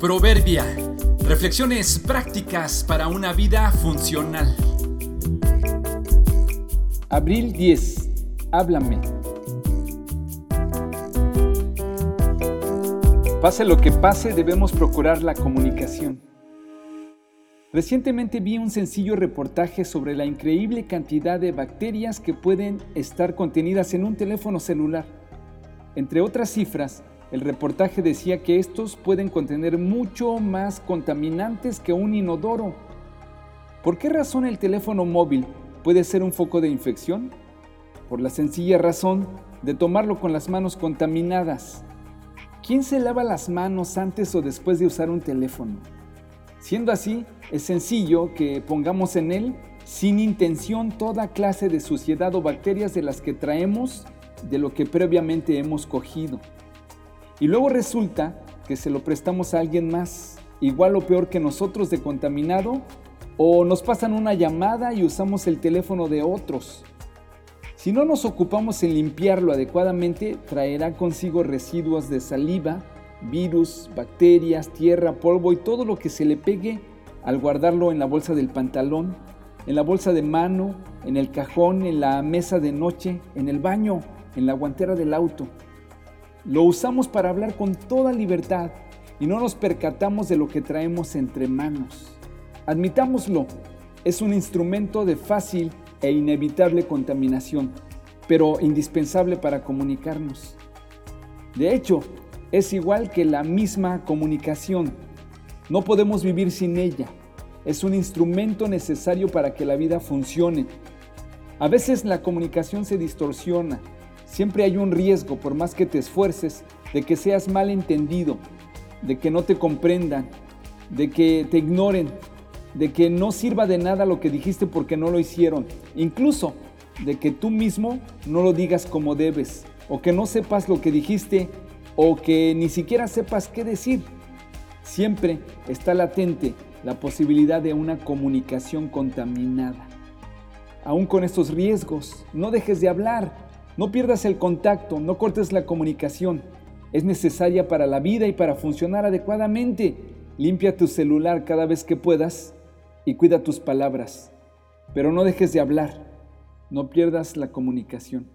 Proverbia. Reflexiones prácticas para una vida funcional. Abril 10. Háblame. Pase lo que pase, debemos procurar la comunicación. Recientemente vi un sencillo reportaje sobre la increíble cantidad de bacterias que pueden estar contenidas en un teléfono celular. Entre otras cifras, el reportaje decía que estos pueden contener mucho más contaminantes que un inodoro. ¿Por qué razón el teléfono móvil puede ser un foco de infección? Por la sencilla razón de tomarlo con las manos contaminadas. ¿Quién se lava las manos antes o después de usar un teléfono? Siendo así, es sencillo que pongamos en él sin intención toda clase de suciedad o bacterias de las que traemos de lo que previamente hemos cogido. Y luego resulta que se lo prestamos a alguien más, igual o peor que nosotros de contaminado, o nos pasan una llamada y usamos el teléfono de otros. Si no nos ocupamos en limpiarlo adecuadamente, traerá consigo residuos de saliva, virus, bacterias, tierra, polvo y todo lo que se le pegue al guardarlo en la bolsa del pantalón, en la bolsa de mano, en el cajón, en la mesa de noche, en el baño, en la guantera del auto. Lo usamos para hablar con toda libertad y no nos percatamos de lo que traemos entre manos. Admitámoslo, es un instrumento de fácil e inevitable contaminación, pero indispensable para comunicarnos. De hecho, es igual que la misma comunicación. No podemos vivir sin ella. Es un instrumento necesario para que la vida funcione. A veces la comunicación se distorsiona Siempre hay un riesgo, por más que te esfuerces, de que seas mal entendido, de que no te comprendan, de que te ignoren, de que no sirva de nada lo que dijiste porque no lo hicieron, incluso de que tú mismo no lo digas como debes, o que no sepas lo que dijiste, o que ni siquiera sepas qué decir. Siempre está latente la posibilidad de una comunicación contaminada. Aún con estos riesgos, no dejes de hablar, no pierdas el contacto, no cortes la comunicación. Es necesaria para la vida y para funcionar adecuadamente. Limpia tu celular cada vez que puedas y cuida tus palabras. Pero no dejes de hablar. No pierdas la comunicación.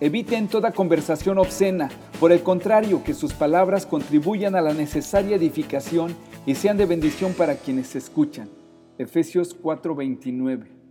Eviten toda conversación obscena. Por el contrario, que sus palabras contribuyan a la necesaria edificación y sean de bendición para quienes escuchan. Efesios 4:29